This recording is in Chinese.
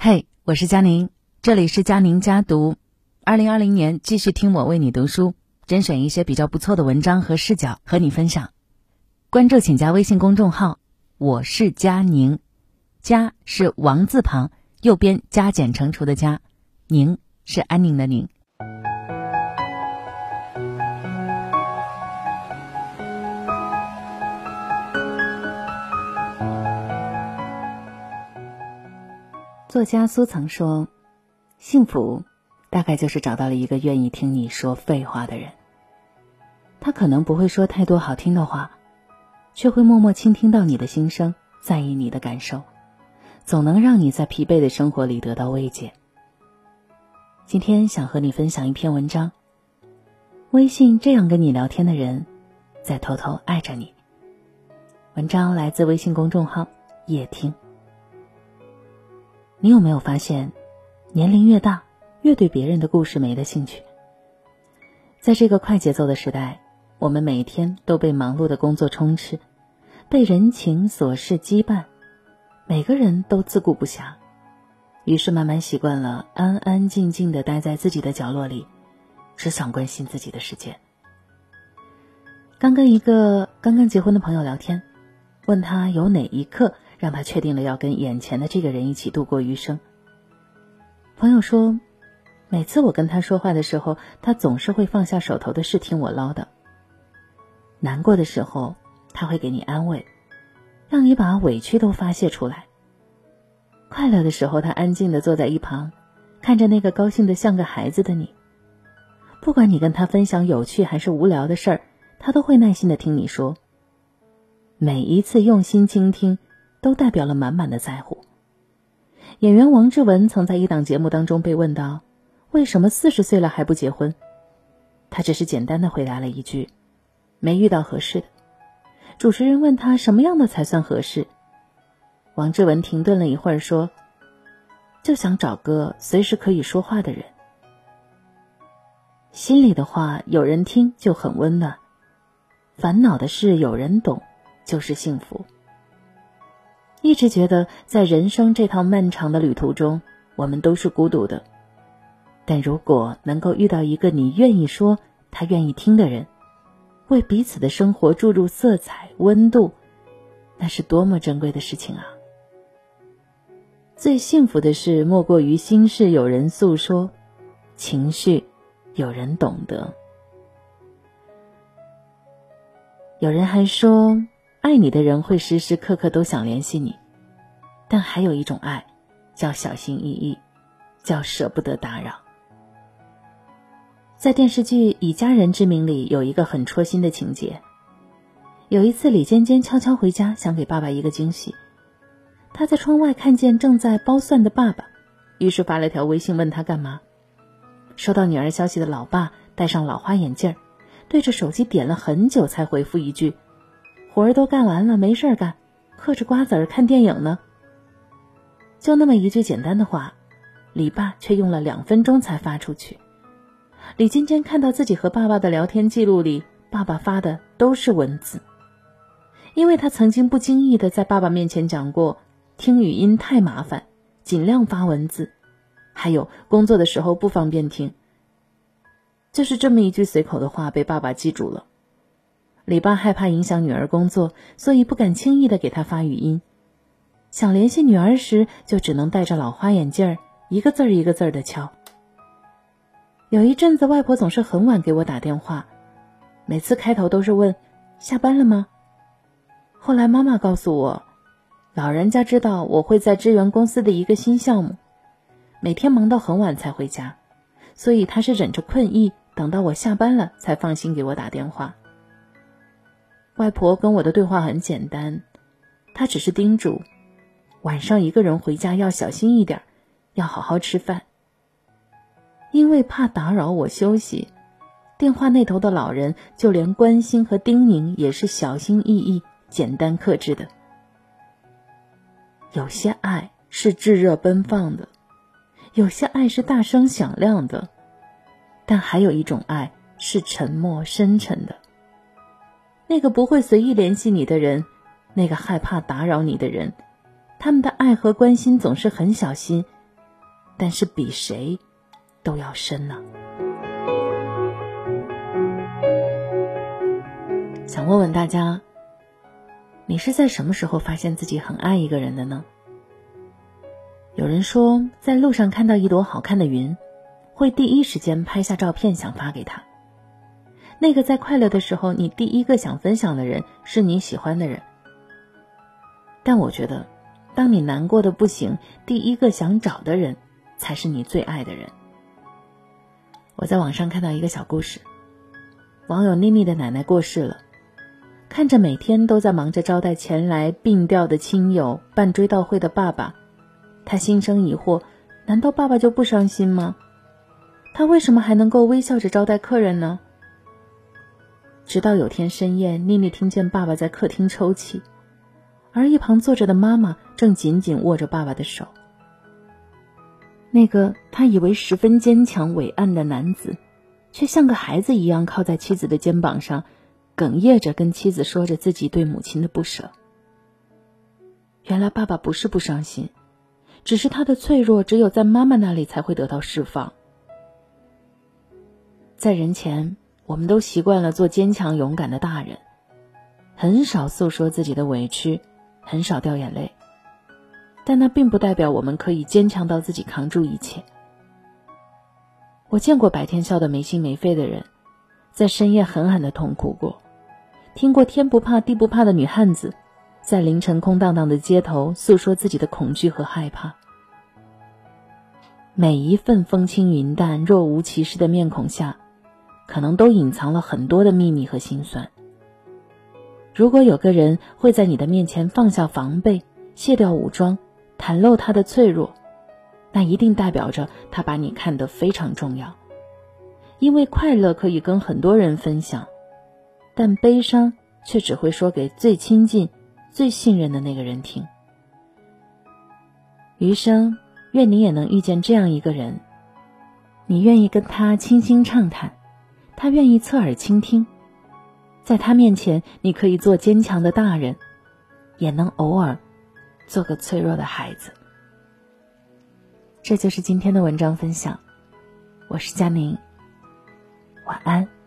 嘿，我是佳宁，这里是佳宁家读。二零二零年继续听我为你读书，甄选一些比较不错的文章和视角和你分享。关注请加微信公众号，我是佳宁，佳是王字旁，右边加减乘除的加，宁是安宁的宁。作家苏曾说：“幸福，大概就是找到了一个愿意听你说废话的人。他可能不会说太多好听的话，却会默默倾听到你的心声，在意你的感受，总能让你在疲惫的生活里得到慰藉。”今天想和你分享一篇文章。微信这样跟你聊天的人，在偷偷爱着你。文章来自微信公众号夜听。你有没有发现，年龄越大，越对别人的故事没了兴趣？在这个快节奏的时代，我们每天都被忙碌的工作充斥，被人情琐事羁绊，每个人都自顾不暇，于是慢慢习惯了安安静静的待在自己的角落里，只想关心自己的世界。刚跟一个刚刚结婚的朋友聊天，问他有哪一刻。让他确定了要跟眼前的这个人一起度过余生。朋友说，每次我跟他说话的时候，他总是会放下手头的事听我唠叨。难过的时候，他会给你安慰，让你把委屈都发泄出来。快乐的时候，他安静的坐在一旁，看着那个高兴的像个孩子的你。不管你跟他分享有趣还是无聊的事儿，他都会耐心的听你说。每一次用心倾听。都代表了满满的在乎。演员王志文曾在一档节目当中被问到：“为什么四十岁了还不结婚？”他只是简单的回答了一句：“没遇到合适的。”主持人问他什么样的才算合适，王志文停顿了一会儿说：“就想找个随时可以说话的人，心里的话有人听就很温暖，烦恼的事有人懂就是幸福。”一直觉得，在人生这趟漫长的旅途中，我们都是孤独的。但如果能够遇到一个你愿意说、他愿意听的人，为彼此的生活注入色彩、温度，那是多么珍贵的事情啊！最幸福的事，莫过于心事有人诉说，情绪有人懂得。有人还说。爱你的人会时时刻刻都想联系你，但还有一种爱，叫小心翼翼，叫舍不得打扰。在电视剧《以家人之名》里，有一个很戳心的情节。有一次，李尖尖悄悄回家，想给爸爸一个惊喜。他在窗外看见正在剥蒜的爸爸，于是发了条微信问他干嘛。收到女儿消息的老爸戴上老花眼镜，对着手机点了很久，才回复一句。活儿都干完了，没事干，嗑着瓜子儿看电影呢。就那么一句简单的话，李爸却用了两分钟才发出去。李尖尖看到自己和爸爸的聊天记录里，爸爸发的都是文字，因为他曾经不经意的在爸爸面前讲过，听语音太麻烦，尽量发文字，还有工作的时候不方便听。就是这么一句随口的话，被爸爸记住了。李爸害怕影响女儿工作，所以不敢轻易的给她发语音。想联系女儿时，就只能戴着老花眼镜儿，一个字儿一个字儿的敲。有一阵子，外婆总是很晚给我打电话，每次开头都是问：“下班了吗？”后来妈妈告诉我，老人家知道我会在支援公司的一个新项目，每天忙到很晚才回家，所以他是忍着困意，等到我下班了才放心给我打电话。外婆跟我的对话很简单，她只是叮嘱晚上一个人回家要小心一点，要好好吃饭。因为怕打扰我休息，电话那头的老人就连关心和叮咛也是小心翼翼、简单克制的。有些爱是炙热奔放的，有些爱是大声响亮的，但还有一种爱是沉默深沉的。那个不会随意联系你的人，那个害怕打扰你的人，他们的爱和关心总是很小心、但是比谁都要深呢。想问问大家，你是在什么时候发现自己很爱一个人的呢？有人说，在路上看到一朵好看的云，会第一时间拍下照片想发给他。那个在快乐的时候，你第一个想分享的人是你喜欢的人。但我觉得，当你难过的不行，第一个想找的人，才是你最爱的人。我在网上看到一个小故事，网友妮妮的奶奶过世了，看着每天都在忙着招待前来病掉的亲友、办追悼会的爸爸。他心生疑惑：难道爸爸就不伤心吗？他为什么还能够微笑着招待客人呢？直到有天深夜，妮妮听见爸爸在客厅抽泣，而一旁坐着的妈妈正紧紧握着爸爸的手。那个他以为十分坚强伟岸的男子，却像个孩子一样靠在妻子的肩膀上，哽咽着跟妻子说着自己对母亲的不舍。原来爸爸不是不伤心。只是他的脆弱，只有在妈妈那里才会得到释放。在人前，我们都习惯了做坚强勇敢的大人，很少诉说自己的委屈，很少掉眼泪。但那并不代表我们可以坚强到自己扛住一切。我见过白天笑得没心没肺的人，在深夜狠狠的痛哭过；听过天不怕地不怕的女汉子。在凌晨空荡荡的街头诉说自己的恐惧和害怕，每一份风轻云淡、若无其事的面孔下，可能都隐藏了很多的秘密和心酸。如果有个人会在你的面前放下防备、卸掉武装、袒露他的脆弱，那一定代表着他把你看得非常重要。因为快乐可以跟很多人分享，但悲伤却只会说给最亲近。最信任的那个人听。余生，愿你也能遇见这样一个人，你愿意跟他倾心畅谈，他愿意侧耳倾听，在他面前，你可以做坚强的大人，也能偶尔做个脆弱的孩子。这就是今天的文章分享，我是佳明，晚安。